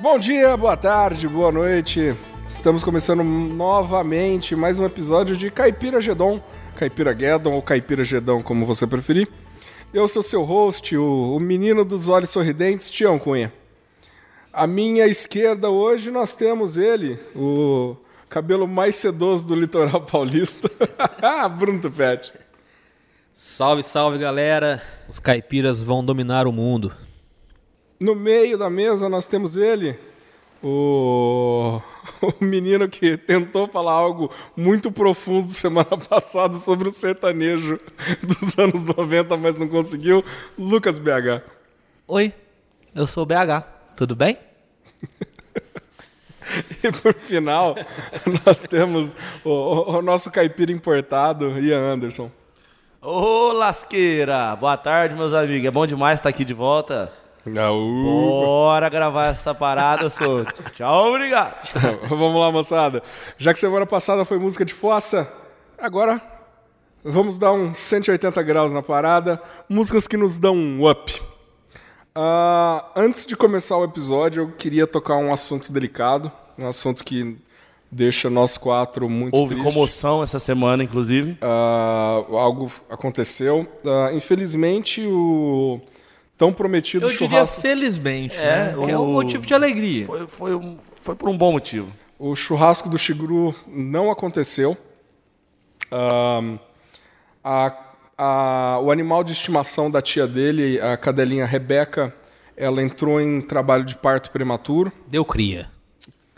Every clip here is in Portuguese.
Bom dia, boa tarde, boa noite. Estamos começando novamente mais um episódio de Caipira Gedon, Caipira Guedon ou Caipira Gedão, como você preferir. Eu sou seu host, o, o menino dos olhos sorridentes, Tião Cunha. À minha esquerda hoje nós temos ele, o cabelo mais sedoso do litoral paulista, Bruno Tupete. Salve, salve galera! Os caipiras vão dominar o mundo. No meio da mesa nós temos ele, o, o menino que tentou falar algo muito profundo semana passada sobre o sertanejo dos anos 90, mas não conseguiu, Lucas BH. Oi, eu sou o BH, tudo bem? E por final, nós temos o, o, o nosso caipira importado, Ian Anderson. Ô lasqueira, boa tarde meus amigos, é bom demais estar aqui de volta. Bora gravar essa parada, sou. Tchau, obrigado. vamos lá, moçada. Já que semana passada foi música de fossa, agora vamos dar um 180 graus na parada. Músicas que nos dão um up. Uh, antes de começar o episódio, eu queria tocar um assunto delicado, um assunto que deixa nós quatro muito Houve tristes. comoção essa semana, inclusive. Uh, algo aconteceu. Uh, infelizmente, o tão prometido Eu churrasco. diria felizmente, É, né? Que é um o- motivo de alegria. Foi, foi, um- foi por um bom motivo. O churrasco do Shiguru não aconteceu. Ahn, a- a- o animal de estimação da tia dele, a cadelinha Rebeca, ela entrou em trabalho de parto prematuro. Deu cria.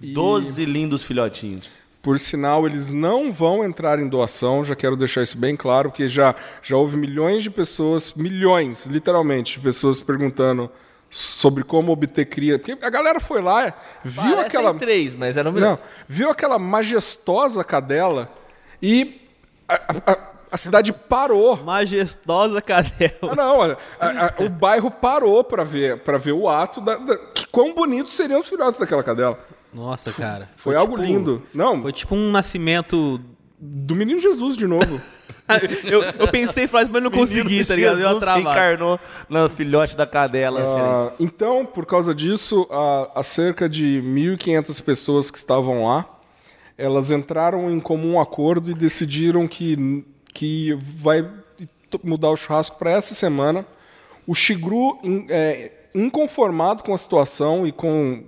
Doze lindos filhotinhos. Por sinal, eles não vão entrar em doação, já quero deixar isso bem claro, porque já, já houve milhões de pessoas, milhões, literalmente, de pessoas perguntando sobre como obter cria. Porque a galera foi lá, viu Parecem aquela. três, mas era o Não, viu aquela majestosa cadela e a, a- a- a cidade parou. Majestosa cadela. Ah, não, olha, o bairro parou para ver, para ver o ato da, da- quão bonitos seriam os filhotes daquela cadela. Nossa, cara. Foi, algo tipo- lindo. Não, Foi tipo um nascimento. do menino Jesus de novo. eu, eu pensei em falar isso, mas não consegui, tá ligado? Jesus encarnou no filhote da cadela. assim. Ah, então, por causa disso, a, a cerca de 1.500 pessoas que estavam lá, elas entraram em comum acordo e decidiram que, que vai mudar o churrasco para essa semana. O Shigru, in- é, inconformado com a situação e com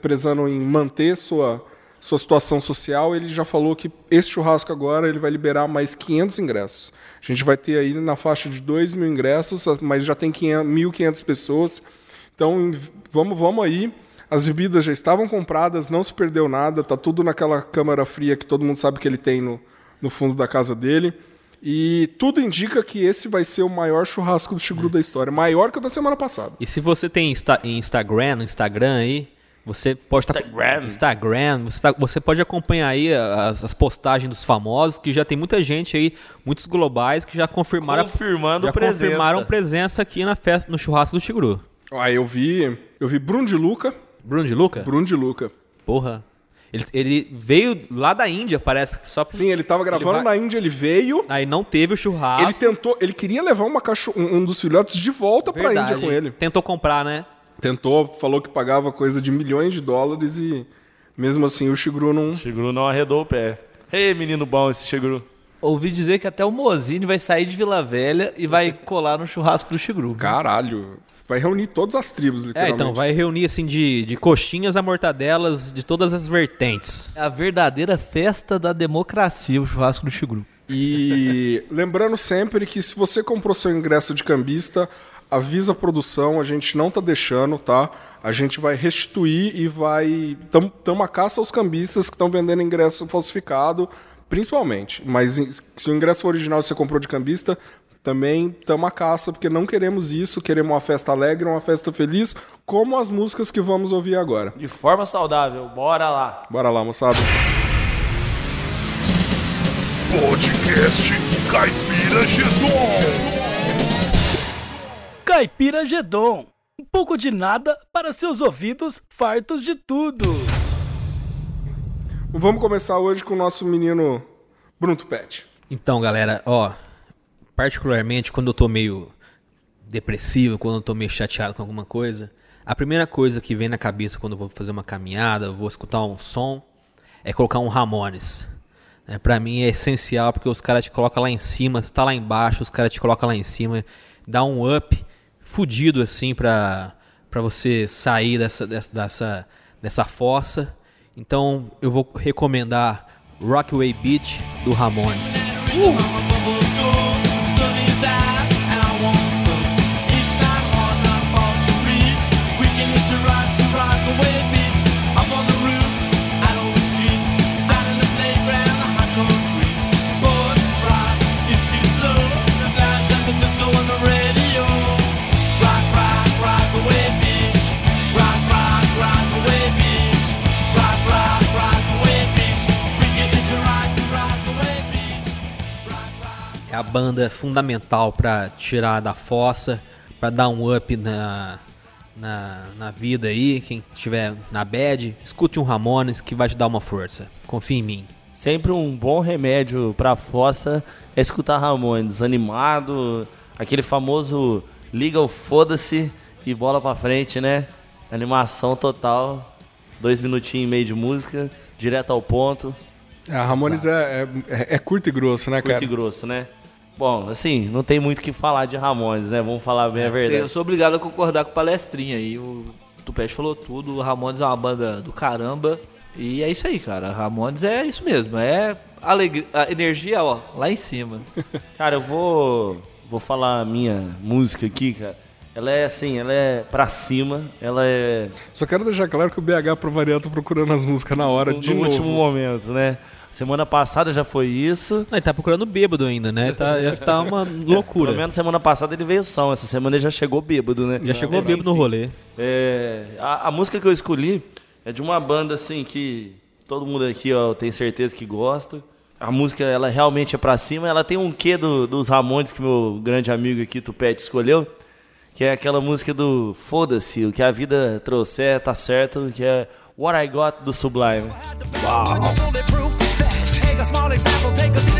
prezando em manter sua, sua situação social, ele já falou que esse churrasco agora ele vai liberar mais 500 ingressos. A gente vai ter aí na faixa de 2 mil ingressos, mas já tem 500 1.500 pessoas. Então, vamos, vamos aí. As bebidas já estavam compradas, não se perdeu nada, tá tudo naquela câmara fria que todo mundo sabe que ele tem no, no fundo da casa dele. E tudo indica que esse vai ser o maior churrasco do Chigru da história, maior que o da semana passada. E se você tem Insta Instagram, Instagram aí, você pode tá- Instagram. Instagram, você, tá- você pode acompanhar aí as, as postagens dos famosos, que já tem muita gente aí, muitos globais que já confirmaram Confirmando já presença. confirmaram presença aqui na festa, no churrasco do Chigru. Aí eu vi, eu vi Bruno de Luca, Bruno de Luca? Bruno de Luca. Porra. Ele, ele veio lá da Índia, parece, só pra... Sim, ele tava gravando vai- na Índia, ele veio, Aí não teve o churrasco. ele tentou, ele queria levar uma cacho- um um dos filhotes de volta pra Verdade. Índia com ele. Tentou comprar, né? Tentou, falou que pagava coisa de milhões de dólares e mesmo assim o Shigru não. Shiguru não arredou o pé. Ei, menino bom esse Shiguru. Ouvi dizer que até o Mozini vai sair de Vila Velha e vai colar no churrasco do Chigru. Caralho. Vai reunir todas as tribos, É, literalmente. então, vai reunir assim de, de coxinhas a mortadelas de todas as vertentes. É a verdadeira festa da democracia, o churrasco do Chigru. E lembrando sempre que se você comprou seu ingresso de cambista, avisa a produção, a gente não tá deixando, tá? A gente vai restituir e vai. Tam, tamo a caça aos cambistas que estão vendendo ingresso falsificado, principalmente. Mas se o ingresso original você comprou de cambista, também tamo a caça, porque não queremos isso, queremos uma festa alegre, uma festa feliz, como as músicas que vamos ouvir agora. De forma saudável, bora lá. Bora lá, moçada. Podcast Caipira Gedon. Caipira Gedon. Um pouco de nada para seus ouvidos fartos de tudo. Vamos começar hoje com o nosso menino Bruno Tupete. Então, galera, ó, particularmente quando eu tô meio depressivo, quando eu tô meio chateado com alguma coisa, A primeira coisa que vem na cabeça quando eu vou fazer uma caminhada, vou escutar um som, é colocar um Ramones. É, para mim é essencial porque os caras te colocam lá em cima, você tá lá embaixo, os caras te colocam lá em cima, dá um up fudido assim pra, pra você sair dessa, dessa, dessa, fossa. Então eu vou recomendar Rockaway Beach do Ramones. É a banda fundamental pra tirar da fossa, pra dar um up na, na, na vida aí. Quem estiver na bad, escute um Ramones que vai te dar uma força. Confia em mim. Sempre um bom remédio pra fossa é escutar Ramones, animado, aquele famoso liga o foda-se e bola pra frente, né? Animação total, dois minutinhos e meio de música, direto ao ponto, A Ramones é, é, é curto e grosso, né, curto cara? e grosso, né? Bom, assim, não tem muito o que falar de Ramones, né? Vamos falar bem a Eu verdade. sou obrigado a concordar com o palestrinha aí. O Tupete falou tudo. O Ramones é uma banda do caramba. E é isso aí, cara. Ramones é isso mesmo. É alegria, a energia, ó, lá em cima. Cara, eu vou vou falar a minha música aqui, cara. Ela é assim, ela é pra cima, ela é Só quero deixar claro que o BH pro variante tá procurando as músicas na hora, no de novo. último momento, né? Semana passada já foi isso. Não, ele tá procurando bêbado ainda, né? Tá, tá uma loucura. Pelo menos semana passada ele veio são, essa semana ele já chegou bêbado, né? Já chegou Mas, bêbado no enfim. rolê. É, a, a música que eu escolhi é de uma banda assim que todo mundo aqui ó, tem certeza que gosta. A música ela realmente é pra cima, ela tem um quê do- dos Ramones que meu grande amigo aqui Tupete escolheu, que é aquela música do foda-se, o que a vida trouxer tá certo, que é What I Got do Sublime. Bulletproof example, take a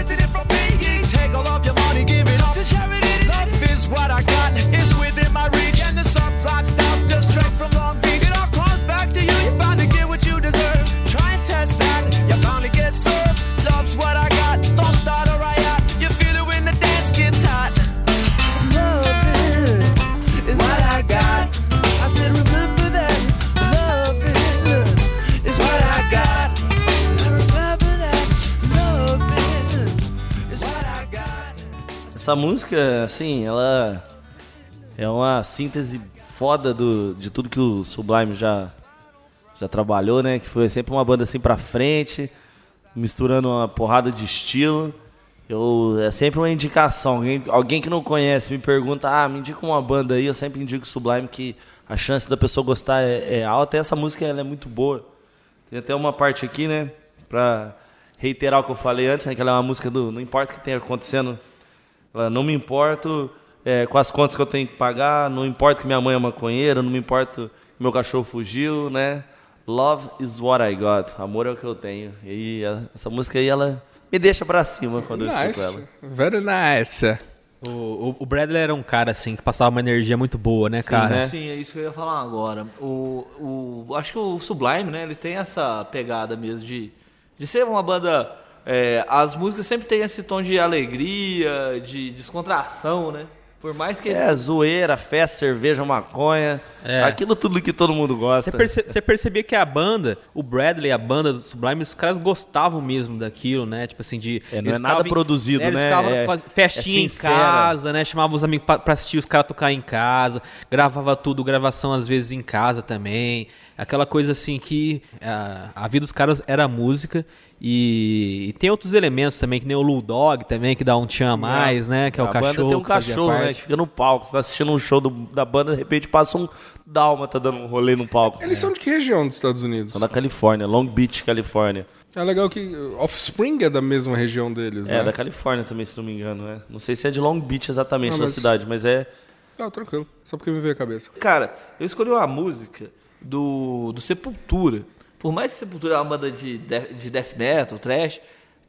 Essa música, assim, ela é uma síntese foda do, de tudo que o Sublime já, já trabalhou, né? Que foi sempre uma banda assim pra frente, misturando uma porrada de estilo. Eu, é sempre uma indicação. Alguém, alguém que não conhece me pergunta, ah, me indica uma banda aí, eu sempre indico Sublime, que a chance da pessoa gostar é, é alta. E essa música ela é muito boa. Tem até uma parte aqui, né? Pra reiterar o que eu falei antes, né? Que ela é uma música do. Não importa o que tenha acontecendo ela, não me importo é, com as contas que eu tenho que pagar, não importa que minha mãe é maconheira, não me importa que meu cachorro fugiu, né? Love is what I got. Amor é o que eu tenho. E essa música aí, ela me deixa pra cima quando eu escuto ela. Nice. Very nice. O, o, o Bradley era um cara assim que passava uma energia muito boa, né, cara? né? Sim, é isso que eu ia falar agora. O, o, acho que o Sublime, né, ele tem essa pegada mesmo de, de ser uma banda. É, as músicas sempre têm esse tom de alegria, de descontração, né? Por mais que. É, zoeira, festa, cerveja, maconha. É. Aquilo tudo que todo mundo gosta. Você, perce- você percebia que a banda, o Bradley, a banda do Sublime, os caras gostavam mesmo daquilo, né? Tipo assim, de. É, não eles é nada em- produzido, Eles né? ficavam É- faz- festinha é em casa, né? Chamavam os amigos pra, pra assistir os caras tocar em casa, gravava tudo, gravação às vezes em casa também. Aquela coisa assim que a, a vida dos caras era música. E, e tem outros elementos também, que nem o Lul Dog também, que dá um tchan a mais, né? Que é o a cachorro. banda tem um cachorro, né? Que fica no palco. Você tá assistindo um show do- da banda, de repente passa um dálmata dando um rolê no palco. Eles são de que região dos Estados Unidos? São da Califórnia, Long Beach, Califórnia. É legal que Offspring é da mesma região deles, É, né? da Califórnia também, se não me engano, né? Não sei se é de Long Beach exatamente, Não, da mas- cidade, mas é. Não, tranquilo. Só porque me veio a cabeça. Cara, eu escolhi uma música do, do Sepultura. Por mais que Sepultura é uma banda de, de, de death metal, trash,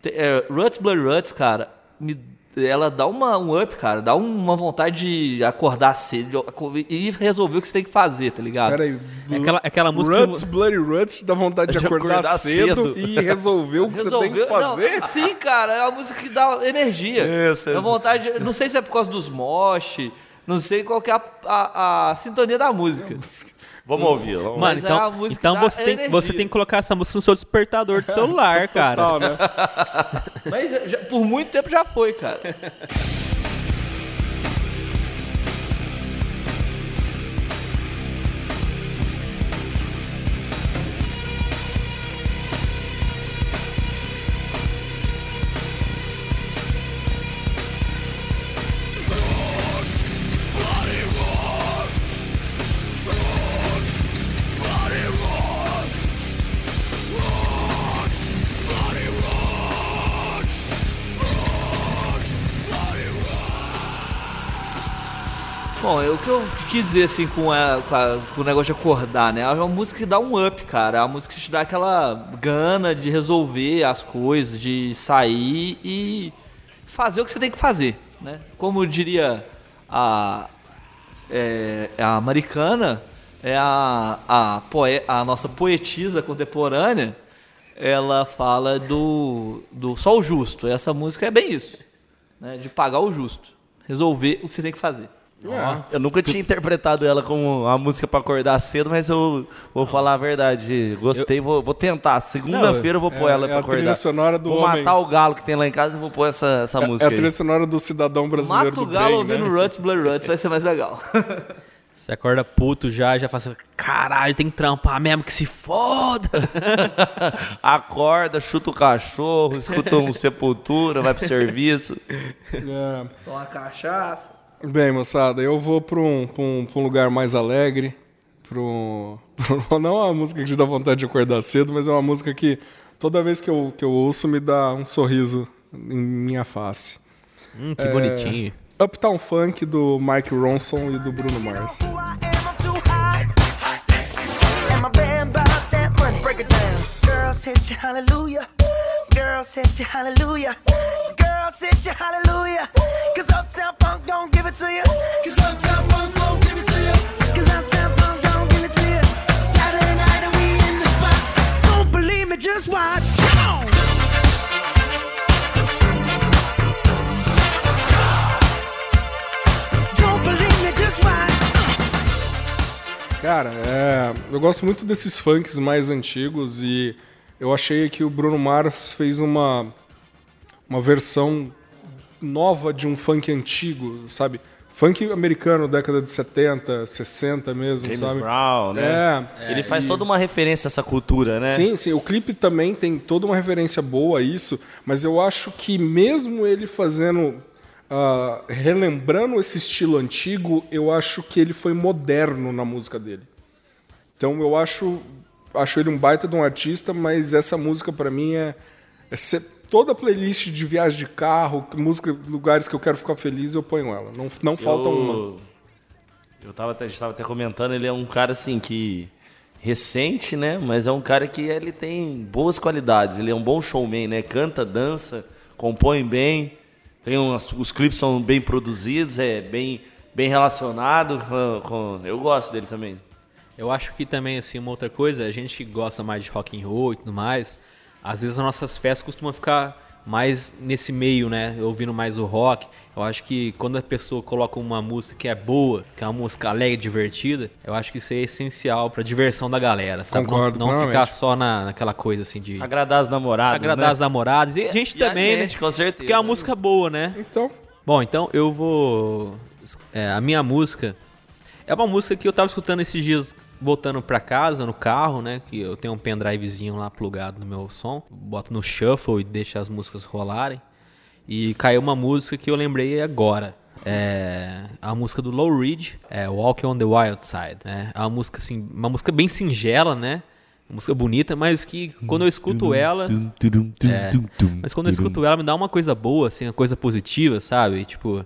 te- é, Ruts Blood Ruts, cara, me, ela dá uma, um up, cara. Dá uma vontade de acordar cedo de- e resolver o que você tem que fazer, tá ligado? Pera aí. É aquela, aquela música. Ruts, Bloody Ruts, dá vontade de, De acordar, acordar cedo, cedo. e resolver o que você tem que fazer. Não, sim, cara, é uma música que dá energia. Isso, Dá isso. vontade. Não sei se é por causa dos mosh, não sei qual que é a, a- a sintonia da música. Vamos ouvir. Vamos Mano, Mas é então, a música então da você, tem, energia. você tem que colocar essa música no seu despertador do celular, cara. Total, né? Mas é, já- por muito tempo já foi, cara. que eu quis dizer assim com, a- com a- com o negócio de acordar, né? É uma música que dá um up, cara. É uma música que te dá aquela gana de resolver as coisas, de sair e fazer o que você tem que fazer, né? Como diria a, é, a americana, é a, a, poe, a nossa poetisa contemporânea, ela fala do, do só o justo. Essa música é bem isso, né? De pagar o justo, resolver o que você tem que fazer. Eu nunca tinha interpretado ela como uma música pra acordar cedo, mas eu vou falar a verdade. Gostei, vou, vou tentar. Segunda-feira eu vou pôr é- ela é pra a trilha acordar. sonora do vou homem. matar o galo que tem lá em casa e vou pôr essa, essa É música a trilha aí. sonora do cidadão brasileiro Mata o galo bem, ouvindo né? Ruts, Blood Ruts, vai ser mais legal. Você acorda puto já, já faz assim, caralho, tem que trampar mesmo, que se foda. Acorda, chuta o cachorro, escuta um sepultura, vai pro serviço. É. Toma cachaça. Bem, moçada, eu vou pra um, pra um, pra um lugar mais alegre. Um, pra um- não é uma música que te dá vontade de acordar cedo, mas é uma música que toda vez que eu, que eu ouço me dá um sorriso em minha face. Hum, que bonitinho. Uptown Funk do Mike Ronson e do Bruno Mars. Girls hit you, hallelujah. Girls hit you, hallelujah. Girls hit you, hallelujah. Cause Uptown Funk don't give it to you. Cause Uptown Funk don't give it to you. Cause Uptown Funk don't give it to you. Saturday night and we in the spot. Don't believe me, just watch. Don't believe me, just watch. Cara, é, eu gosto muito desses funks mais antigos e eu achei que o Bruno Mars fez uma, uma versão nova de um funk antigo, sabe? Funk americano, década de 70, 60 mesmo, James sabe? Brown, né? É, Ele faz e- toda uma referência a essa cultura, né? Sim, sim. O clipe também tem toda uma referência boa a isso, mas eu acho que mesmo ele fazendo. ah, relembrando esse estilo antigo, eu acho que ele foi moderno na música dele. Então eu acho, acho ele um baita de um artista, mas essa música pra mim é, é toda a playlist de viagem de carro, música, lugares que eu quero ficar feliz, eu ponho ela. Não, não falta uma. eu, tava, até- a gente tava até comentando, ele é um cara assim que recente, né? Mas é um cara que ele tem boas qualidades. Ele é um bom showman, né? Canta, dança, compõe bem. Tem umas, os clipes são bem produzidos, é bem bem relacionado com, com- eu gosto dele também. Eu acho que também, assim, uma outra coisa, a gente que gosta mais de rock and roll e tudo mais, às vezes as nossas festas costumam ficar mais nesse meio, né? Ouvindo mais o rock. Eu acho que quando a pessoa coloca uma música que é boa, que é uma música alegre, divertida, eu acho que isso é essencial pra diversão da galera, sabe? Não- Concordo não, plenamente. ficar só na, naquela coisa assim de Agradar as namoradas, agradar né? as namoradas. E a gente E a também, gente, né? com certeza. Porque é uma música boa, né? Então, Bom, então eu vou. é, a minha música é uma música que eu tava escutando esses dias voltando pra casa, no carro, né? Que eu tenho um pendrivezinho lá plugado no meu som. Boto no shuffle e deixo as músicas rolarem. E caiu uma música que eu lembrei agora. É a música do Low Reed, é Walking on the Wild Side. né? É uma música assim, uma música bem singela, né? Uma música bonita, mas que quando eu escuto ela, é, mas quando eu escuto ela, me dá uma coisa boa, assim, uma coisa positiva, sabe? Tipo,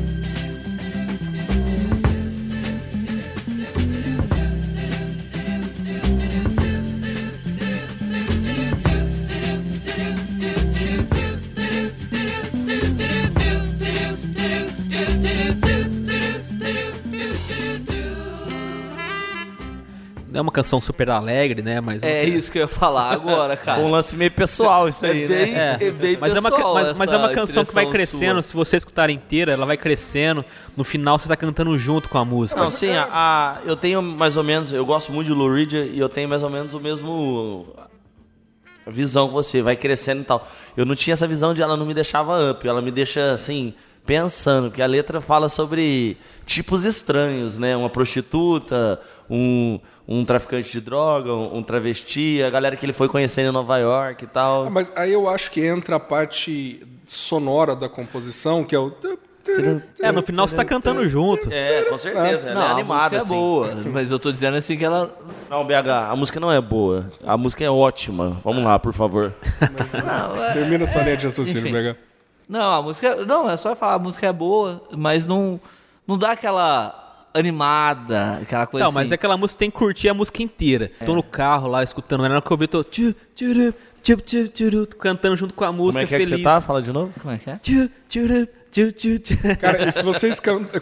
é uma canção super alegre, né? Mas É isso que eu ia falar agora, cara. Um lance meio pessoal isso aí, É bem, né? é bem mas, é uma, pessoal mas, mas é uma canção que vai crescendo. sua. Se você escutar inteira, ela vai crescendo. No final, você tá cantando junto com a música. Não, sim, a, a- eu tenho mais ou menos, eu gosto muito de Lou Reed e eu tenho mais ou menos o mesmo a visão que você, vai crescendo e tal. Eu não tinha essa visão de ela não me deixava up, ela me deixa assim pensando, porque a letra fala sobre tipos estranhos, né? Uma prostituta, um, um traficante de droga, um, um travesti, a galera que ele foi conhecendo em Nova York e tal. Ah, mas aí eu acho que entra a parte sonora da composição, que é o. É, no final você tá cantando junto. É, com certeza, ela Não, é a animada música é assim. boa, mas eu tô dizendo assim que ela... Não, BH, a música não é boa. A música é ótima. Vamos lá, por favor. Não, é- Termina sua linha de raciocínio, Enfim. BH. Não, a música. Não, é só falar, a música é boa, mas não, não dá aquela animada, aquela coisa Não, mas assim. é aquela música tem que curtir a música inteira. Tô no carro lá escutando, era que eu vi, tô tchu, tchu, tchu, tchuru, cantando junto com a Como música é que é que feliz. você tá? Fala de novo. Como é que é? Tchu, tchuru, tchu, tchu, tchu. Cara, e se você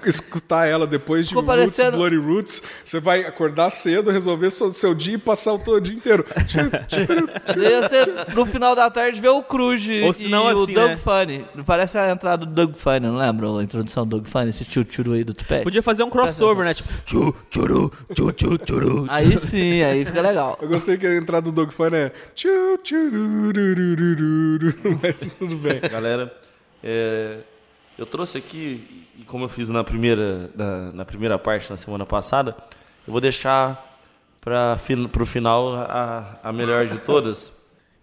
escutar ela depois de Ficou Roots, parecendo- Bloody Roots, você vai acordar cedo, resolver seu, seu dia e passar o todo dia inteiro. Ia ser no final da tarde ver o Cruz Ou se não, e assim, o Doug né? Funny. Parece a entrada do Doug Funny, não lembra a introdução do Doug Funny, esse tchuru aí do Tupete? Podia fazer um crossover, né? Tipo, tchu, tchuru, tchu, tchu, tchuru. Aí sim, aí fica legal. Eu gostei que a entrada do Doug Funny é. tchu, tchurururururu, Mas tudo bem. Galera, é, eu trouxe aqui, e como eu fiz na primeira, na, na primeira parte, na semana passada, eu vou deixar para o final a, a melhor de todas.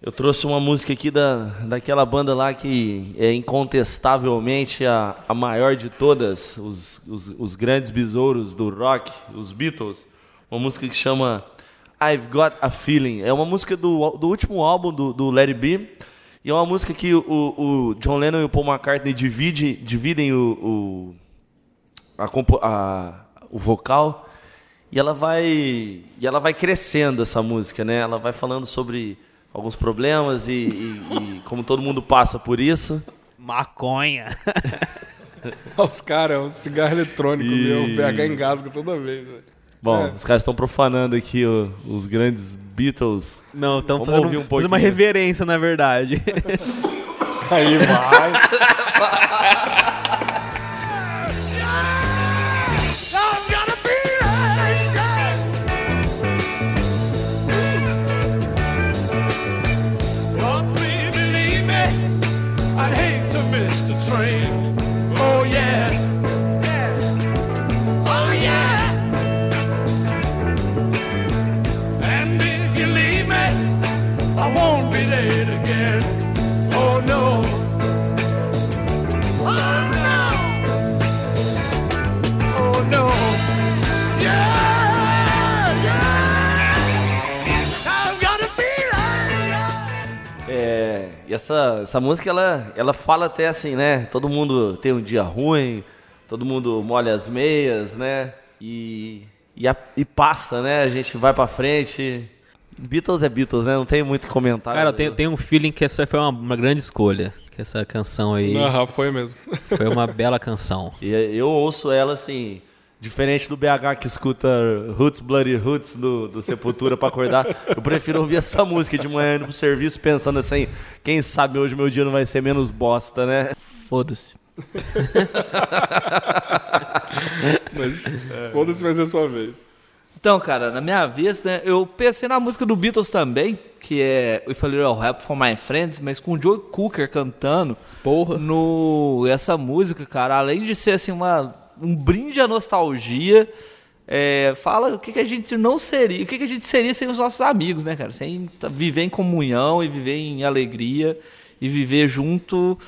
Eu trouxe uma música aqui da, daquela banda lá que é incontestavelmente a, a maior de todas, os, os, os grandes besouros do rock, os Beatles. Uma música que chama I've Got a Feeling. É uma música do, do último álbum do, do It Be. E é uma música que o, o John Lennon e o Paul McCartney divide, dividem o, o, a a- o vocal. E ela vai e ela vai crescendo essa música, né? Ela vai falando sobre alguns problemas e, e- e como todo mundo passa por isso. Maconha. Os caras, o cigarro eletrônico meu, o BH engasga toda vez. velho. Bom, É. os caras estão profanando aqui o- os grandes Beatles. Não, Vamos fazendo, ouvir um fazendo uma reverência, na verdade. Aí vai. E essa, essa música, ela, ela fala até assim, né? Todo mundo tem um dia ruim, todo mundo molha as meias, né? E, e, a- e passa, né? A gente vai pra frente. Beatles é Beatles, né? Não tem muito comentário. Cara, eu tenho, tenho um feeling que essa foi uma, uma grande escolha. Que essa canção aí Aham, foi mesmo. foi uma bela canção. E eu ouço ela assim, diferente do BH que escuta Roots Bloody Roots do, do Sepultura pra acordar. Eu prefiro ouvir essa música de manhã indo pro serviço pensando assim, quem sabe hoje meu dia não vai ser menos bosta, né? Foda-se. Mas foda-se, vai ser sua vez. Então, cara, na minha vez, né, eu pensei na música do Beatles também, que é If a Little Help for My Friends, mas com o Joe Cooker cantando. Porra. No, essa música, cara, além de ser assim uma, um brinde à nostalgia, é, fala o que, que a gente não seria, o que, que a gente seria sem os nossos amigos, né, cara? Sem viver em comunhão e viver em alegria e viver junto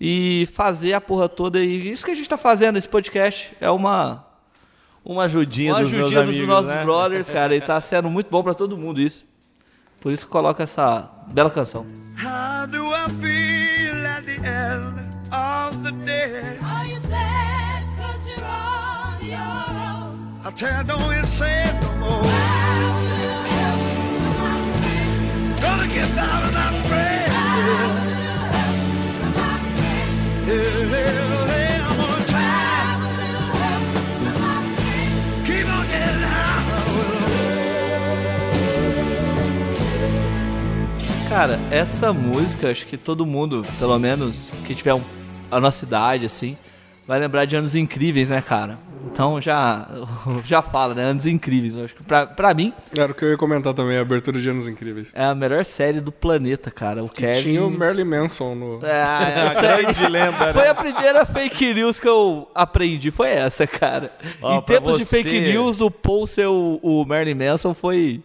e fazer a porra toda. E isso que a gente tá fazendo nesse podcast é uma, Uma ajudinha uma dos meus ajudinha dos amigos, nossos né? brothers, cara. E tá sendo muito bom pra todo mundo isso. Por isso que coloca essa bela canção. How do I feel at the end of the day? I tell you, don't say it no more. Gonna get. Cara, essa música, acho que todo mundo, pelo menos que tiver a nossa idade, assim, vai lembrar de anos incríveis, né, cara? Então já, já fala, né? Anos incríveis. Eu acho que pra, pra mim Era o que eu ia comentar também, a abertura de Anos Incríveis. é a melhor série do planeta, cara. O Kevin. Tinha o Marilyn Manson no... Ah, essa grande lenda, né? Foi a primeira fake news que eu aprendi, foi essa, cara. Ó, em tempos de você- fake news, o Paul ser o, o Marilyn Manson foi.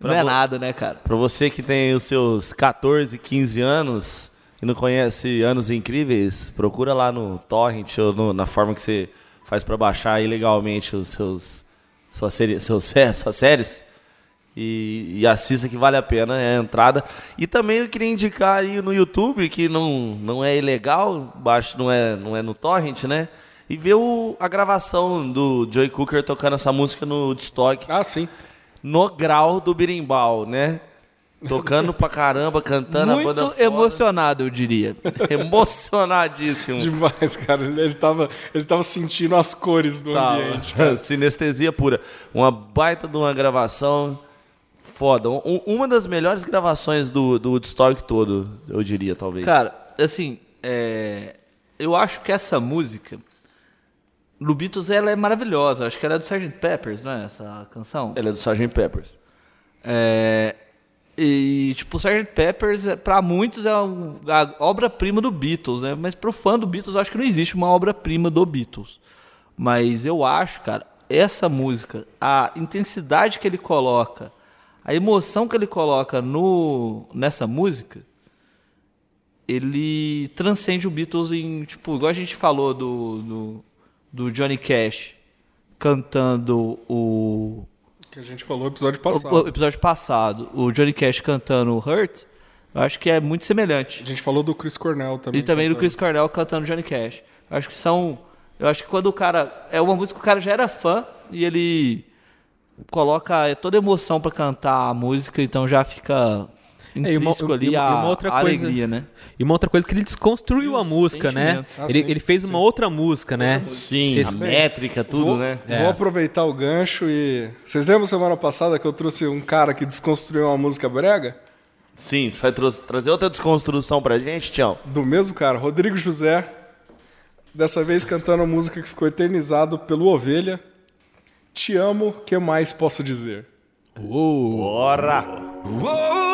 Não Pra é vo- nada, né, cara? Pra você que tem os seus 14, 15 anos e não conhece Anos Incríveis, procura lá no Torrent ou no- na forma que você faz pra baixar ilegalmente os seus suas, série, seus, suas séries e, e assista que vale a pena, é a entrada. E também eu queria indicar aí no YouTube, que não, não é ilegal, baixo não é, não é no Torrent, né? E ver o- a gravação do Joey Cooker tocando essa música no Woodstock Ah, sim. no grau do birimbau, né? Tocando pra caramba, cantando a banda Muito foda. emocionado, eu diria. Emocionadíssimo. Demais, cara. Ele, ele, tava, ele tava sentindo as cores do Tá, ambiente. Sinestesia pura. Uma baita de uma gravação foda. Um- uma das melhores gravações do, do Woodstock todo, eu diria, talvez. Cara, assim, é, eu acho que essa música, no Beatles, ela é maravilhosa. Acho que ela é do Sgt. Peppers, não é essa canção? Ela é do Sgt. Peppers. É, e, tipo, Sgt. Peppers, é, pra muitos, é a obra-prima do Beatles, né? Mas pro fã do Beatles, eu acho que não existe uma obra-prima do Beatles. Mas eu acho, cara, essa música, a intensidade que ele coloca, a emoção que ele coloca no, nessa música, ele transcende o Beatles em, tipo, igual a gente falou do, do, do Johnny Cash cantando o Que a gente falou no episódio passado. o episódio passado, o Johnny Cash cantando Hurt, eu acho que é muito semelhante. A gente falou do Chris Cornell também. E também do cantando. Chris Cornell cantando Johnny Cash. Eu acho que são. Eu acho que quando o cara. É uma música que o cara já era fã e ele coloca toda emoção pra cantar a música, então já fica É, e uma- ali e uma- a, e uma outra a coisa- alegria, né? E uma outra coisa que ele desconstruiu E a música, né? Ah, ele, sim, ele fez uma outra música, né? Sim, Se a métrica, tudo, vou, né? Vou aproveitar o gancho e. Vocês lembram semana passada que eu trouxe um cara que desconstruiu uma música brega? Sim, você vai tra- trazer outra desconstrução pra gente, Tião? Do mesmo cara, Rodrigo José. Dessa vez cantando a música que ficou eternizado pelo Ovelha. Te amo, que mais posso dizer? Bora! Oh, yeah, yeah. Sem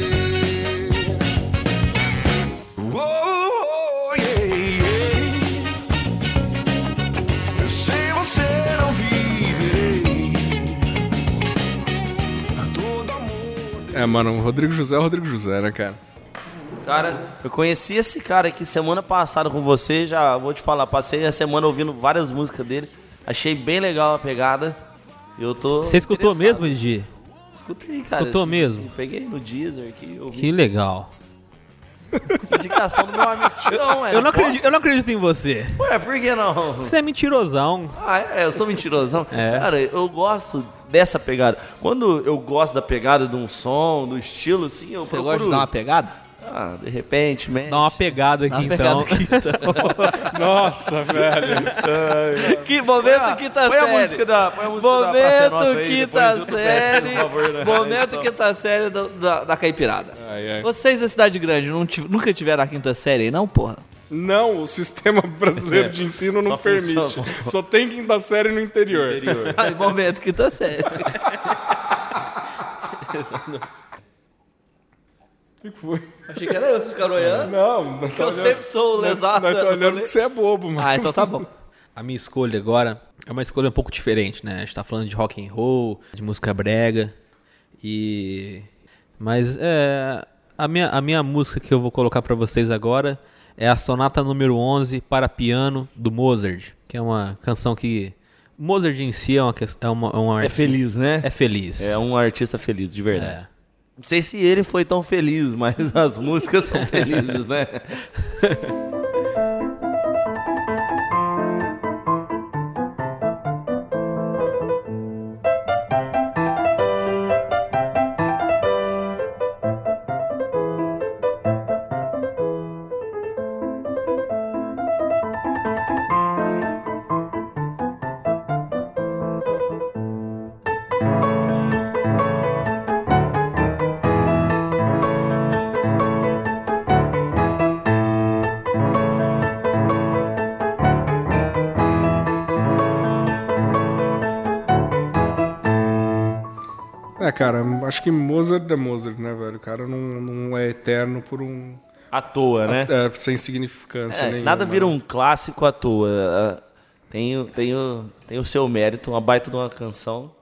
É, mano, o Rodrigo José é o Rodrigo José, né, cara? Cara, eu conheci esse cara aqui semana passada com você, já vou te falar, passei a semana ouvindo várias músicas dele, achei bem legal a pegada. Eu tô Você escutou mesmo, Didi? Escutei, cara. Escutou esse- mesmo? Peguei no Deezer aqui, ouvi. Que legal. Indicação do meu amigo Tião, é. Eu não, acredito, eu não acredito em você. Ué, por que não? Você é mentirosão. Ah, é, eu sou mentirosão. É. Cara, eu gosto dessa pegada. Quando eu gosto da pegada de um som, do estilo, assim, eu Você procuro... gosta de dar uma pegada? Ah, de repente, man. Dá uma pegada aqui, uma então. pegada aqui, Nossa, velho. Que momento quinta Põe a música da, põe a música da Nossa Momento aí, quinta depois junto com o Pepe, série. por favor, né? Momento quinta série do- da, da Caipirada. Ai, ai. Vocês da Cidade Grande não tiv- nunca tiveram a quinta série aí, não, porra? Não, o sistema brasileiro de ensino não permite. funciona- Só tem quinta série no interior. Ai, momento quinta série. O que foi? Achei que era eu, vocês ficaram olhando. Não, nós tá Eu olhando- sempre sou o lesado. Nós tá do olhando que você é bobo, mano. Ah, então tá bom. A minha escolha agora é uma escolha um pouco diferente, né? A gente tá falando de rock and roll, de música brega e mas é a minha, a minha música que eu vou colocar pra vocês agora é a Sonata número 11 para piano do Mozart, que é uma canção que Mozart em si é uma é uma, é um É artista- feliz, né? É feliz. É um artista feliz, de verdade. É. Não sei se ele foi tão feliz, mas as músicas são felizes, né? É, cara, acho que Mozart é Mozart, né, velho? O cara não, não é eterno por um. À toa, né? É, sem significância É, nenhuma. nada vira um clássico à toa. Tem, o- tem, o, tem o seu mérito, uma baita de uma canção.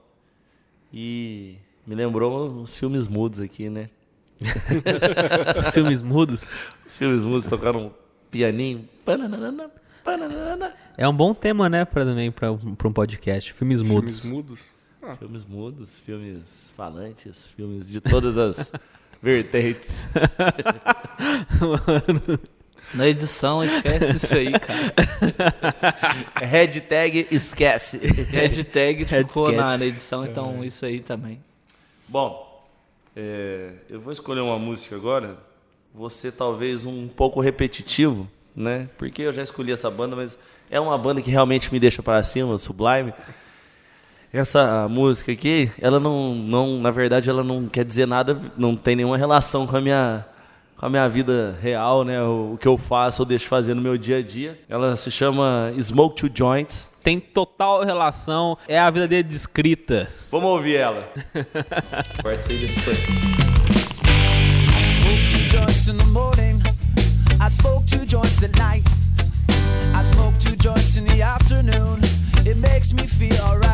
E me lembrou os filmes mudos aqui, né? Os filmes mudos Os filmes mudos tocaram um pianinho. Pananana, pananana. é um bom tema, né, para também para um podcast. Filmes mudos. Filmes mudos. Filmes mudos, filmes falantes, filmes de todas as vertentes. Na edição, esquece disso aí, cara. Hashtag esquece. Hashtag ficou na, na edição, então isso aí também. Bom, é, eu vou escolher uma música agora. Você talvez um pouco repetitivo, né? Porque eu já escolhi essa banda, mas é uma banda que realmente me deixa para cima, Sublime. Essa música aqui, ela não, não, na verdade, ela não quer dizer nada, não tem nenhuma relação com a minha, com a minha vida real, né? O, o que eu faço ou deixo de fazer no meu dia a dia. Ela se chama Smoke Two Joints. Tem total relação, é a vida dele descrita. Vamos ouvir ela. Isso aí depois. smoke two joints in the morning. I smoke two joints at night. I smoke two joints in the afternoon. It makes me feel alright.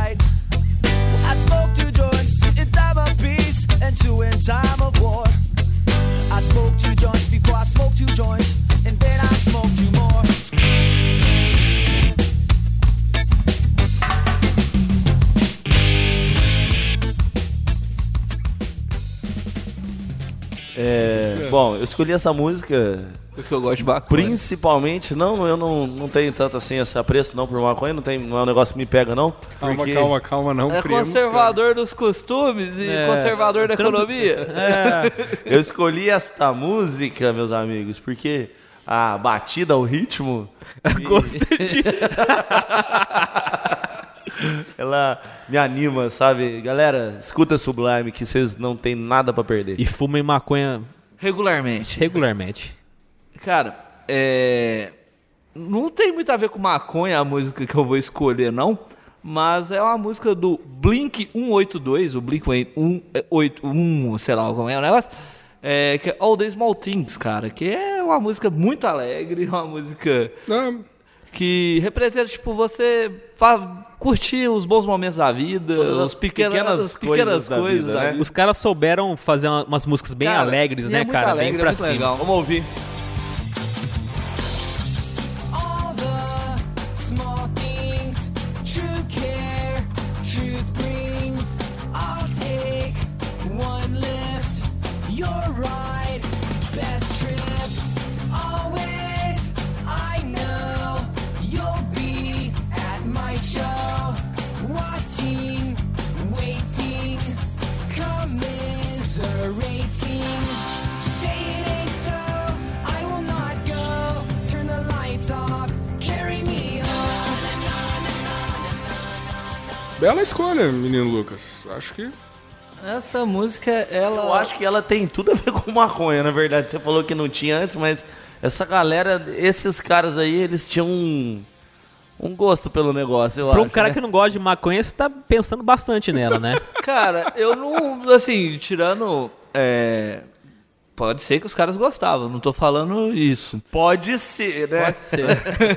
É, bom, eu escolhi essa música Porque eu gosto de maconha. principalmente, não, eu não, não tenho tanto assim esse apreço não por maconha, não, tem, não é um negócio que me pega não. Calma, porque- calma, calma, não É criemos, conservador dos costumes e É, conservador da você não- economia. É, Eu escolhi esta música, meus amigos, porque a batida, o ritmo, gosto de ela me anima, sabe? Galera, escuta Sublime que vocês não tem nada pra perder. e fumem maconha Regularmente. regularmente. Cara, é. Não tem muito a ver com maconha a música que eu vou escolher, não. Mas é uma música do Blink 182, o Blink 181, sei lá como é o negócio. É, que é All the Small Things, cara. Que é uma música muito alegre, uma música Não, que representa, tipo, você curtir os bons momentos da vida, Todas as os pequenas, pequenas as pequenas coisas da coisas vida, da né? Os caras souberam fazer uma- umas músicas bem Cara, alegres, né, é cara? alegre, bem é pra muito cima. legal. Vamos ouvir. Bela escolha, menino Lucas. Acho que. Essa música, ela. Eu acho que ela tem tudo a ver com maconha, na verdade. Você falou que não tinha antes, mas essa galera, esses caras aí, eles tinham um, um gosto pelo negócio, eu Pra um acho. cara né? que não gosta de maconha, você tá pensando bastante nela, né? Cara, eu não. Assim, tirando. É, Pode ser que os caras gostavam, não tô falando isso. Pode ser, né? Pode ser.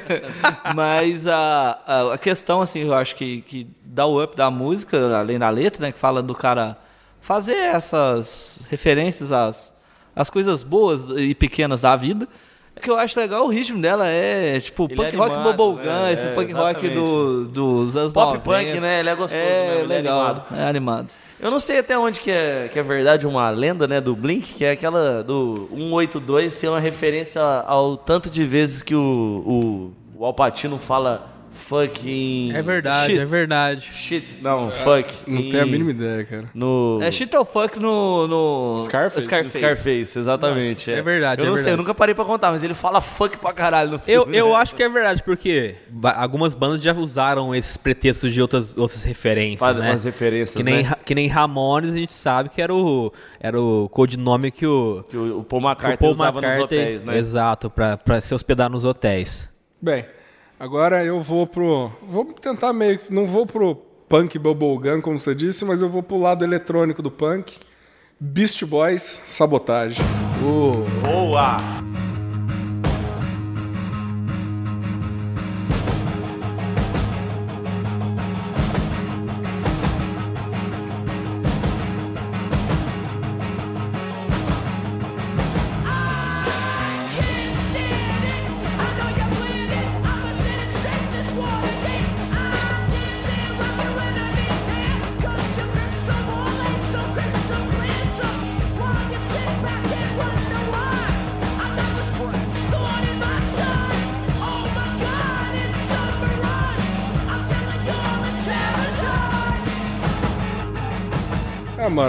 Mas a, a, a questão, assim, eu acho que, que dá o up da música, além da letra, né? Que fala do cara fazer essas referências às, às coisas boas e pequenas da vida. É que eu acho legal o ritmo dela, é tipo Ele punk é rock animado, bubblegum, né? esse É, punk rock do, dos anos Pop 90. punk, né? Ele é gostoso, É, né? Ele é legal, animado. é animado. Eu não sei até onde que é, que é verdade uma lenda, né, do Blink, que é aquela do 182 ser uma referência ao tanto de vezes que o, o, o Alpatino fala fucking... É verdade, shit. é verdade. Shit, não, fuck. Não em- tenho a mínima ideia, cara. No... É shit or fuck no, no Scarface? Scarface. Scarface, exatamente. É verdade, Eu é não sei, verdade. eu nunca parei pra contar, mas ele fala fuck pra caralho no Eu, filme. eu né? acho que é verdade, porque algumas bandas já usaram esses pretextos de outras, outras referências, Faz né? umas referências, que nem, né? Que nem Ramones, a gente sabe que era o, era o codinome que o, Que o, o Paul McCartney usava nos McCartney... hotéis, né? Exato, pra, pra se hospedar nos hotéis. Bem, agora eu vou pro. Vou tentar meio. Não vou pro punk bubblegum, como você disse, mas eu vou pro lado eletrônico do punk. Beast Boys, Sabotagem. Boa!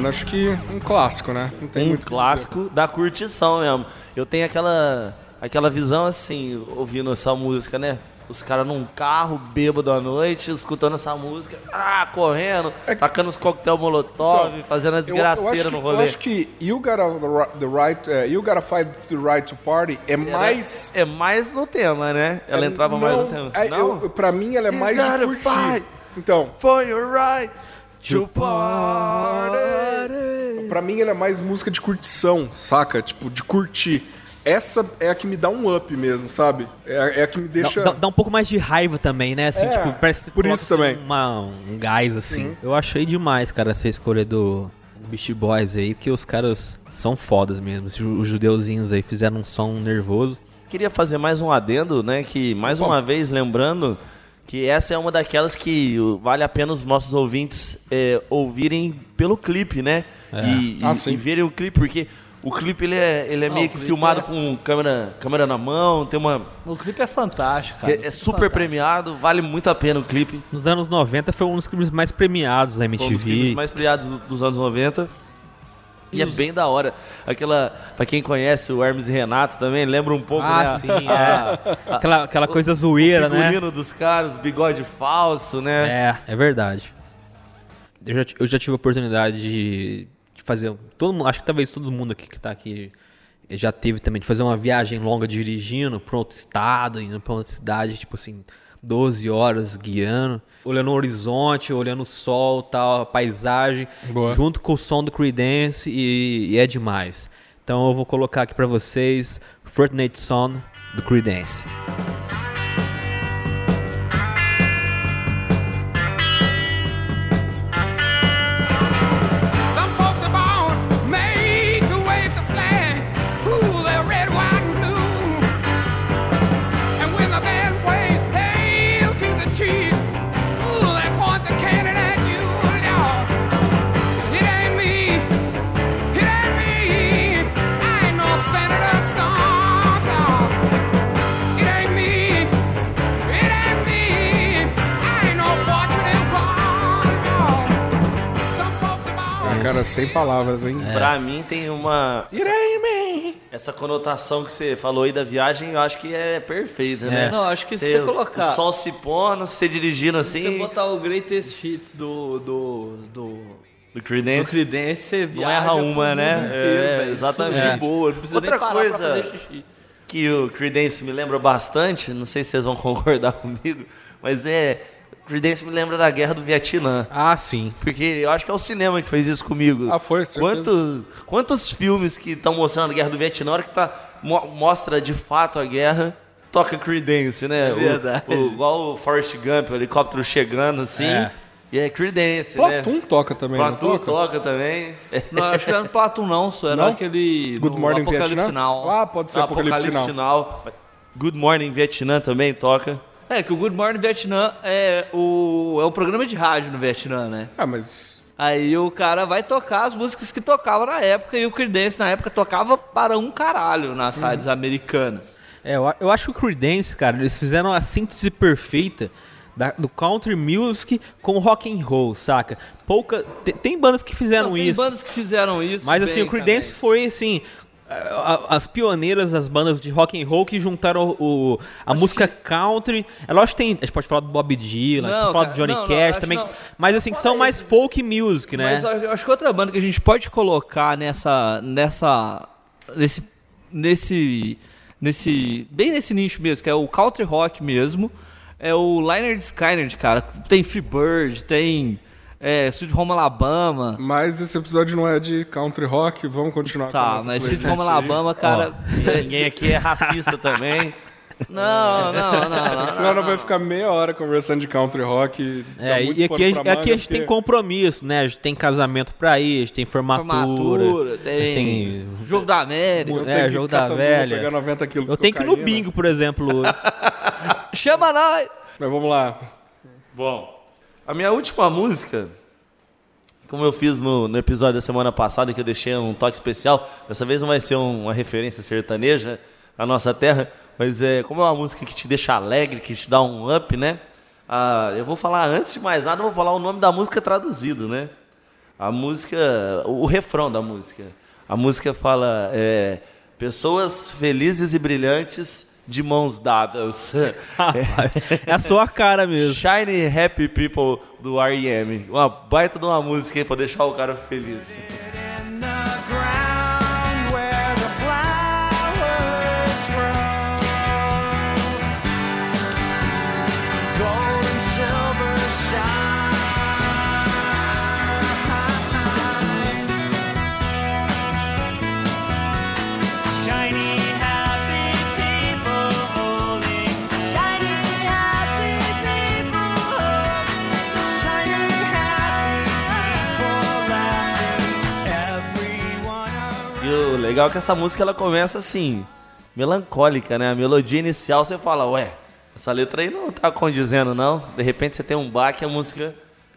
Mano, acho que um clássico, né? Não tem um muito clássico da curtição mesmo. Eu tenho aquela, aquela visão assim, ouvindo essa música, né? Os caras num carro, bêbado à noite, escutando essa música, ah, correndo, tacando os coquetel molotov, fazendo a. Eu- eu desgraceira que- no rolê. Eu acho que You Gotta, the right, eh, you gotta Fight the Right to Party é mais. É mais no tema, né? Ela entrava mais no não, tema. é, não? eu- pra mim, ela é You mais gotta curtir. fight. Então, For your right to party. Pra mim, ela é mais música de curtição, saca? Tipo, de curtir. Essa é a que me dá um up mesmo, sabe? É a, é a que me deixa. dá- dá um pouco mais de raiva também, né? Assim, É, tipo, parece por isso também. assim, uma- um gás, assim. Eu achei demais, cara, essa escolha do Beast Boys aí, porque os caras são fodas mesmo. Os ju- Os judeuzinhos aí fizeram um som nervoso. Queria fazer mais um adendo, né? Que mais uma vez lembrando que essa é uma daquelas que vale a pena os nossos ouvintes é, ouvirem pelo clipe, né? E, Ah, e- e verem o clipe, porque o clipe ele é, ele é Não, meio que filmado é- com câmera, câmera na mão, tem uma. O clipe é fantástico, cara. É, é super premiado, vale muito a pena o clipe. Nos anos 90 foi um dos clipes mais premiados da Foi um dos MTV. clipes mais premiados do- dos anos 90. E é bem da hora. Aquela, pra quem conhece o Hermes e Renato também, lembra um pouco, Ah, né? sim, é. Aquela, aquela coisa zoeira, o né? figurino dos caras, bigode falso, né? É, é verdade. Eu já, eu já tive a oportunidade de, de fazer. Todo mundo, acho que talvez todo mundo aqui que tá aqui já teve também de fazer uma viagem longa dirigindo para outro estado, indo para outra cidade, tipo assim, 12 horas guiando, olhando o horizonte, olhando o sol, tal, a paisagem, Boa. junto com o som do Creedence e, e é demais. Então eu vou colocar aqui para vocês Fortnite Son do Creedence. Sem palavras, hein? Pra mim tem uma. Essa conotação que você falou aí da viagem, eu acho que é perfeita, né? Não, acho que se você colocar- O sol se pondo, você dirigindo assim. Se você botar o greatest hits do, do, do, Do do Creedence. Creedence, você Não viaja erra pro uma, né? inteiro, É, velho. exatamente. Isso De boa, não precisa Outra nem parar coisa- pra fazer xixi. que o Creedence me lembra bastante, não sei se vocês vão concordar comigo, mas é Creedence me lembra da guerra do Vietnã. Ah, sim. Porque eu acho que é o cinema que fez isso comigo. Ah, foi, certeza. Quantos, quantos filmes que estão mostrando a guerra do Vietnã, na hora que tá, mo- mostra de fato a guerra, toca Creedence, né? É O- verdade. o- igual o Forrest Gump, o helicóptero chegando assim. É. E é Creedence, né? Platum toca também, Platum toca? toca também. Não, acho que era no Platum não, só era Não? aquele Good no Morning Apocalipse Vietnã? Now. Ah, pode ser Apocalipse, Now. Sinal. Good Morning Vietnã também toca. É, que o Good Morning Vietnã é o, é o programa de rádio no Vietnã, né? Ah, mas... Aí o cara vai tocar as músicas que tocava na época e o Creedence na época tocava para um caralho nas Uhum. rádios americanas. É, eu, eu acho que o Creedence, cara, eles fizeram a síntese perfeita da- do country music com rock and roll, saca? Pouca, te- tem bandas que fizeram Não, tem isso. bandas que fizeram isso. Mas assim, o Creedence também. foi assim. As pioneiras das bandas de rock and roll que juntaram o, a música country. É lógico que tem. A gente pode falar do Bob Dylan, a gente Não, pode falar cara, do Johnny não, não, Cash acho também. não. Mas assim, que são mais folk music, né? Mas eu acho que outra banda que a gente pode colocar nessa. nessa. nesse. nesse. nesse. bem nesse nicho mesmo, que é o country rock mesmo. É o Lynyrd Skynyrd, cara. Tem Freebird, tem. É, Sweet Home Alabama. Mas esse episódio não é de country rock, vamos continuar com a Tá, mas Sweet Home. Alabama, cara. Ninguém aqui é racista também. Não, não, não, não. Senão não vai ficar meia hora conversando de country rock. É, e aqui, a gente- aqui manga, a gente tem porque- compromisso, né? A gente tem casamento pra ir, a gente tem formatura. Formatura, a gente tem, tem. Jogo da América. Eu É, tenho que jogo da velha. Pegar 90 quilos Eu tenho que ir no cocaína. bingo, por exemplo. Chama nós! Mas vamos lá. Bom, a minha última música, como eu fiz no, no episódio da semana passada, que eu deixei um toque especial, dessa vez não vai ser um- uma referência sertaneja à nossa terra, mas é como é uma música que te deixa alegre, que te dá um up, né? Ah, eu vou falar, antes de mais nada, eu vou falar o nome da música traduzido, né? A música, o, o refrão da música. A música fala, é, pessoas felizes e brilhantes de mãos dadas. é a sua cara mesmo. Shiny Happy People do R.E.M. Uma baita de uma música aí pra deixar o cara feliz. E o legal é que essa música ela começa assim, melancólica, né? A melodia inicial você fala, ué, essa letra aí não tá condizendo, não. De repente você tem um baque a música.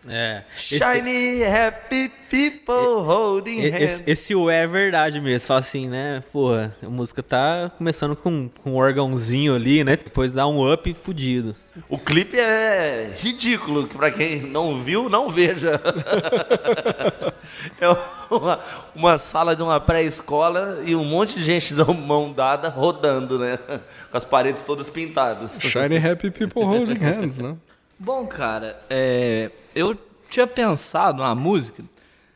É. Esse- Shiny, happy people holding E- hands. Esse, esse U é verdade mesmo. Fala assim, né? Porra, a música tá começando com, com um órgãozinho ali, né? Depois dá um up fudido. O clipe é ridículo, que pra quem não viu, não veja. é uma, uma sala de uma pré-escola e um monte de gente de mão dada rodando, né? Com as paredes todas pintadas. Shiny Happy People Holding Hands, né? Bom, cara, é, eu tinha pensado na música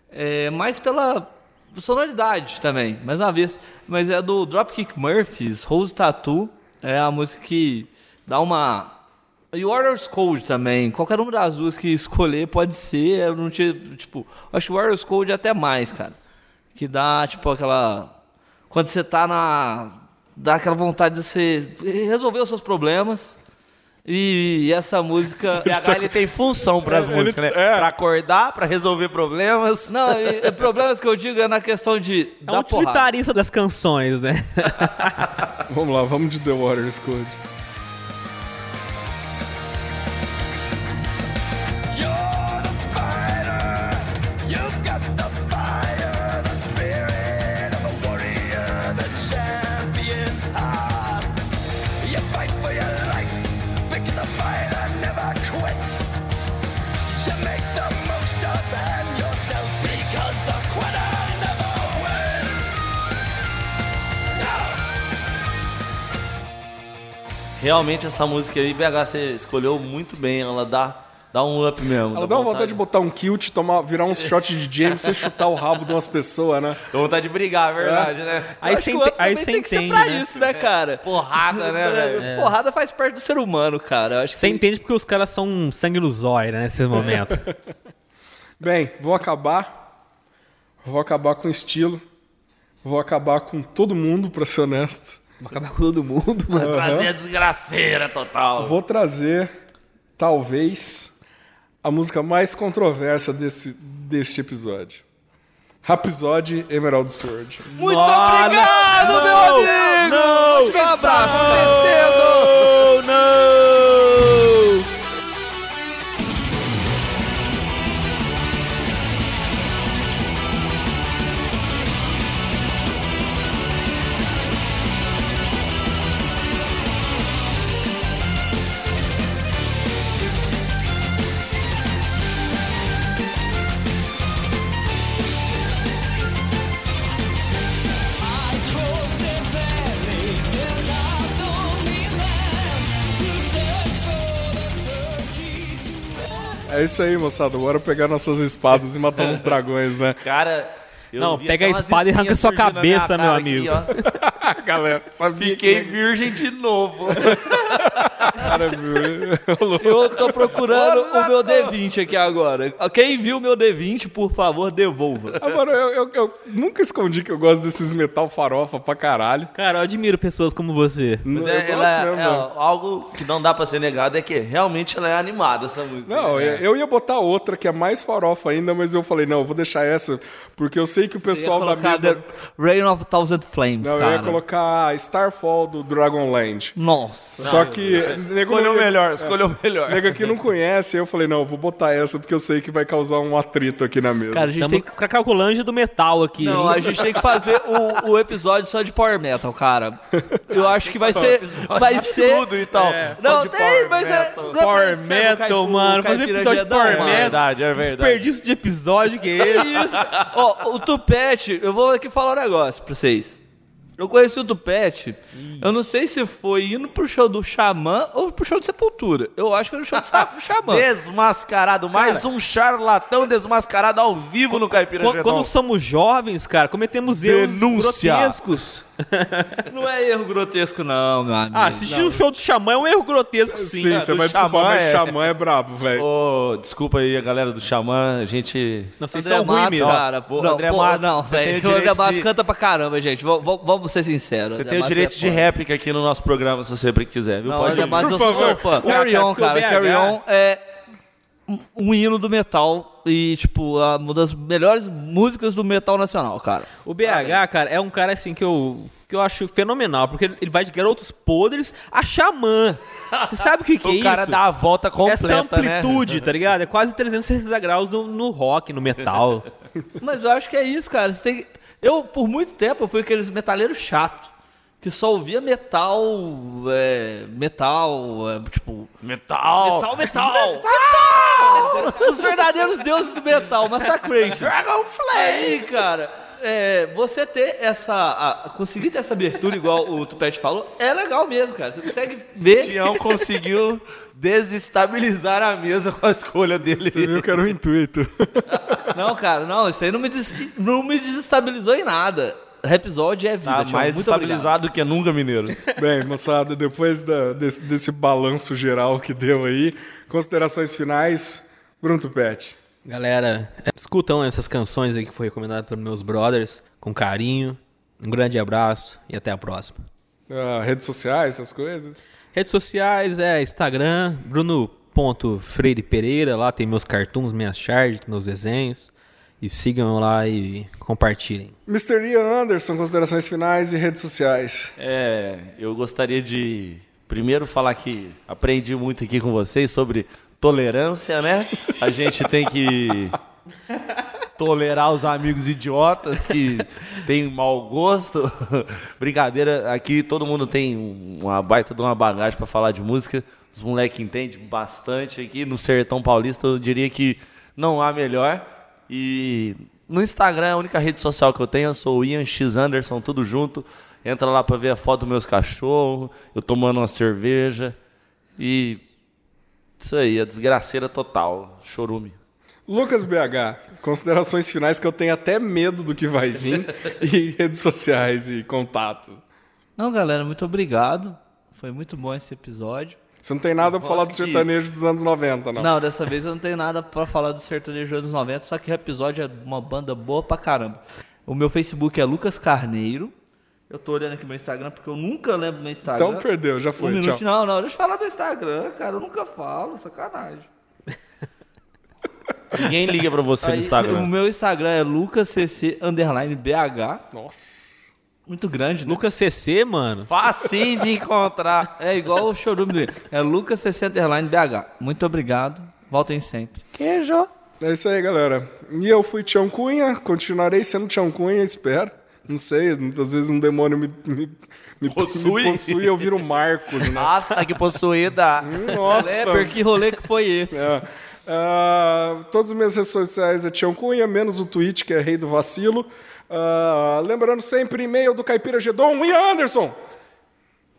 é, mais pela sonoridade também, mais uma vez. Mas é do Dropkick Murphys, Rose Tattoo. É a música que dá uma. E Warriors Code também. Qualquer uma das duas que escolher pode ser. Eu não tinha. Tipo, acho que Warriors Code é até mais, cara. Que dá, tipo, aquela. Quando você tá na. Dá aquela vontade de você resolver os seus problemas. E essa música. PH ele tem função pras É, ele- músicas, né? é. Pra acordar, pra resolver problemas. Não, e, e problemas que eu digo é na questão de. É um utilitarista das canções, né? Vamos lá, vamos de The Warriors Code. Realmente essa música aí, BH, você escolheu muito bem. Ela dá Dá um up mesmo. Ela dá uma vontade de botar um kilt, tomar, virar uns shots de James e chutar o rabo de umas pessoas, né? Dá vontade de brigar, é verdade, né? Aí você que o outro ente- aí você tem que ser entende, pra né? isso, né, cara? Porrada, né, velho? Porrada faz parte do ser humano, cara. Eu acho Você que entende porque os caras são um sangue zóio, né, nesse momento. Bem, vou acabar. Vou acabar com estilo. Vou acabar com todo mundo, pra ser honesto. Vou acabar com todo mundo, mano. Trazer a desgraceira total. Vou trazer, talvez, a música mais controversa desse, deste episódio. Rapisode Emerald Sword. Muito obrigado, meu amigo! Não, um abraço, É isso aí, moçada. Bora pegar nossas espadas e matar uns dragões, né? Cara, eu Não, pega a espada e arranca sua cabeça, meu amigo. ó. Galera, sabia Fiquei que virgem de novo. cara, viu? Eu tô procurando o meu D20 aqui agora. Quem viu o meu D20, por favor, devolva. Agora, eu, eu- eu nunca escondi que eu gosto desses metal farofa pra caralho. Cara, eu admiro pessoas como você. Mas eu é, ela é- mesmo, é algo que não dá pra ser negado é que realmente ela é animada, essa música. Não, É. eu- eu ia botar outra que é mais farofa ainda, mas eu falei, não, eu vou deixar essa, porque eu sei que o pessoal da mesa... The Rain of Thousand Flames, Não, eu cara. ia colocar Starfall do Dragonland. Nossa. Só que... nego Escolheu não- melhor, escolheu melhor. Nego aqui não conhece, eu falei, não, vou botar essa porque eu sei que vai causar um atrito aqui na mesa. Cara, a gente Estamos tem que... com a calculante do metal aqui. Não, hein? a gente tem que fazer o, o episódio só de Power Metal, cara. Eu acho que vai ser... Vai ser... Tudo e tal. Só Não, de tem, power mas é... metal. é Power Metal, Caipu- mano. Fazer episódio de Power. Metal. verdade, é verdade. Desperdício de episódio que é esse. isso? Ó, o Tupete, eu vou aqui falar um negócio pra vocês. Eu conheci o Tupete, eu não sei se foi indo pro show do Xamã ou pro show de Sepultura. Eu acho que foi no show do Xamã. Desmascarado, mais um charlatão desmascarado ao vivo no Caipira Quando, quando somos jovens, cara, cometemos erros Denúncia. grotescos. Não é erro grotesco, não, meu amigo. Ah, assistir um show do Xamã é um erro grotesco, sim. Sim, é, você vai desculpar, mas é- Xamã é brabo, velho. Ô, desculpa aí a galera do Xamã, a gente... Não, vocês André são ruins Matos, mesmo. cara. Pô, não, André pô, Matos, não, velho. o O André Matos de- canta pra caramba, gente. V- Vamos ser sinceros. Você André tem o direito é de réplica aqui no nosso programa, se você quiser, viu? Não, Pode André. Matos, eu sou fã. Carry cara, On, o cara. Carry On é um hino do metal e, tipo, uma das melhores músicas do metal nacional, cara. O BH, cara, é um cara assim que eu, que eu acho fenomenal, porque ele vai de garotos podres a xamã. Você sabe o que, que é O cara isso? dá a volta completa, Essa né? amplitude, tá ligado? É quase 360 graus no, no rock, no metal. Mas eu acho que é isso, cara. Você tem... Eu, por muito tempo, eu fui aqueles metaleiros chato que só ouvia metal, é, metal, é, tipo... Metal! Metal, metal! metal! Os verdadeiros deuses do metal, Massacration. Dragonflame! Aí, cara, é, você ter essa. a- conseguir ter essa abertura, igual o Tupete falou, é legal mesmo, cara. Você consegue ver. Tião conseguiu desestabilizar a mesa com a escolha dele. Você viu que era o intuito. Não, cara, não, isso aí não me, des- não me desestabilizou em nada. Episódio é vida, Tá mais Muito estabilizado do que nunca, mineiro. Bem, moçada, depois da- desse, desse balanço geral que deu aí, considerações finais, Bruno Tupete. Galera, é, escutam essas canções aí que foi recomendado pelos meus brothers, com carinho. Um grande abraço e até a próxima. Ah, redes sociais, essas coisas. Redes sociais é Instagram, Bruno.Freire Pereira, lá tem meus cartoons, minhas charges, meus desenhos. E sigam lá e compartilhem. Mr. Ian Anderson, considerações finais e redes sociais. É, eu gostaria de primeiro falar que aprendi muito aqui com vocês sobre tolerância, né? A gente tem que tolerar os amigos idiotas que têm mau gosto. Brincadeira, aqui todo mundo tem um- uma baita de uma bagagem para falar de música. Os moleques entendem bastante aqui no Sertão Paulista, eu diria que não há melhor. E no Instagram, a única rede social que eu tenho, eu sou o Ian X Anderson, tudo junto. Entra lá pra ver a foto dos meus cachorros, eu tomando uma cerveja. E Isso aí, a desgraceira total. Chorume. Lucas BH, considerações finais que eu tenho até medo do que vai vir e redes sociais e contato. Não, galera, muito obrigado. Foi muito bom esse episódio. Você não tem nada pra falar do Posso que- sertanejo dos anos 90, não. Não. dessa vez eu não tenho nada pra falar do sertanejo dos anos 90, só que o episódio é uma banda boa pra caramba. O meu Facebook é Lucas Carneiro. Eu tô olhando aqui meu Instagram porque eu nunca lembro meu Instagram. Então perdeu, já foi, Um tchau. minuto, não, não, deixa eu falar meu Instagram, cara, eu nunca falo, sacanagem. Ninguém liga pra você no Aí, Instagram. O meu Instagram é lucascc underline BH. Nossa. Muito grande, né? Lucas CC, mano. Facinho de encontrar. É igual o chorume dele. É lucascc underline BH. Muito obrigado. Voltem sempre. Queijo. É isso aí, galera. E eu fui Tião Cunha, continuarei sendo Tião Cunha, espero. Não sei, às vezes um demônio me, me, me Possui. e eu viro Marcos, né? Ah, tá que possuída. Nossa. Leper, que rolê que foi esse? É. Ah, todas as minhas redes sociais é Tião Cunha, menos o Twitch, que é Rei do Vacilo. Ah, lembrando sempre, e-mail do Caipira Gedon, Ian Anderson,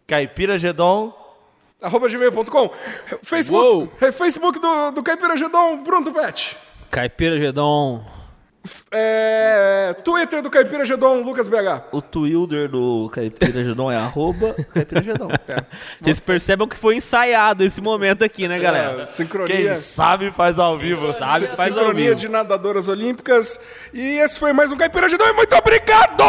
Caipira Gedon. arroba gmail.com. Facebook, é, Facebook do, do Caipira Gedon, Bruno Pet. Caipira Gedon. É, Twitter do Caipira Gedon, Lucas BH. O Twilder do Caipira Gedon é arroba Caipira Gedon. Vocês percebam que foi ensaiado esse momento aqui, né, galera? É, sincronia. Quem sabe faz ao vivo. Sabe, faz ao sincronia vivo. de nadadoras olímpicas. E esse foi mais um Caipira Gedon. e Muito obrigado!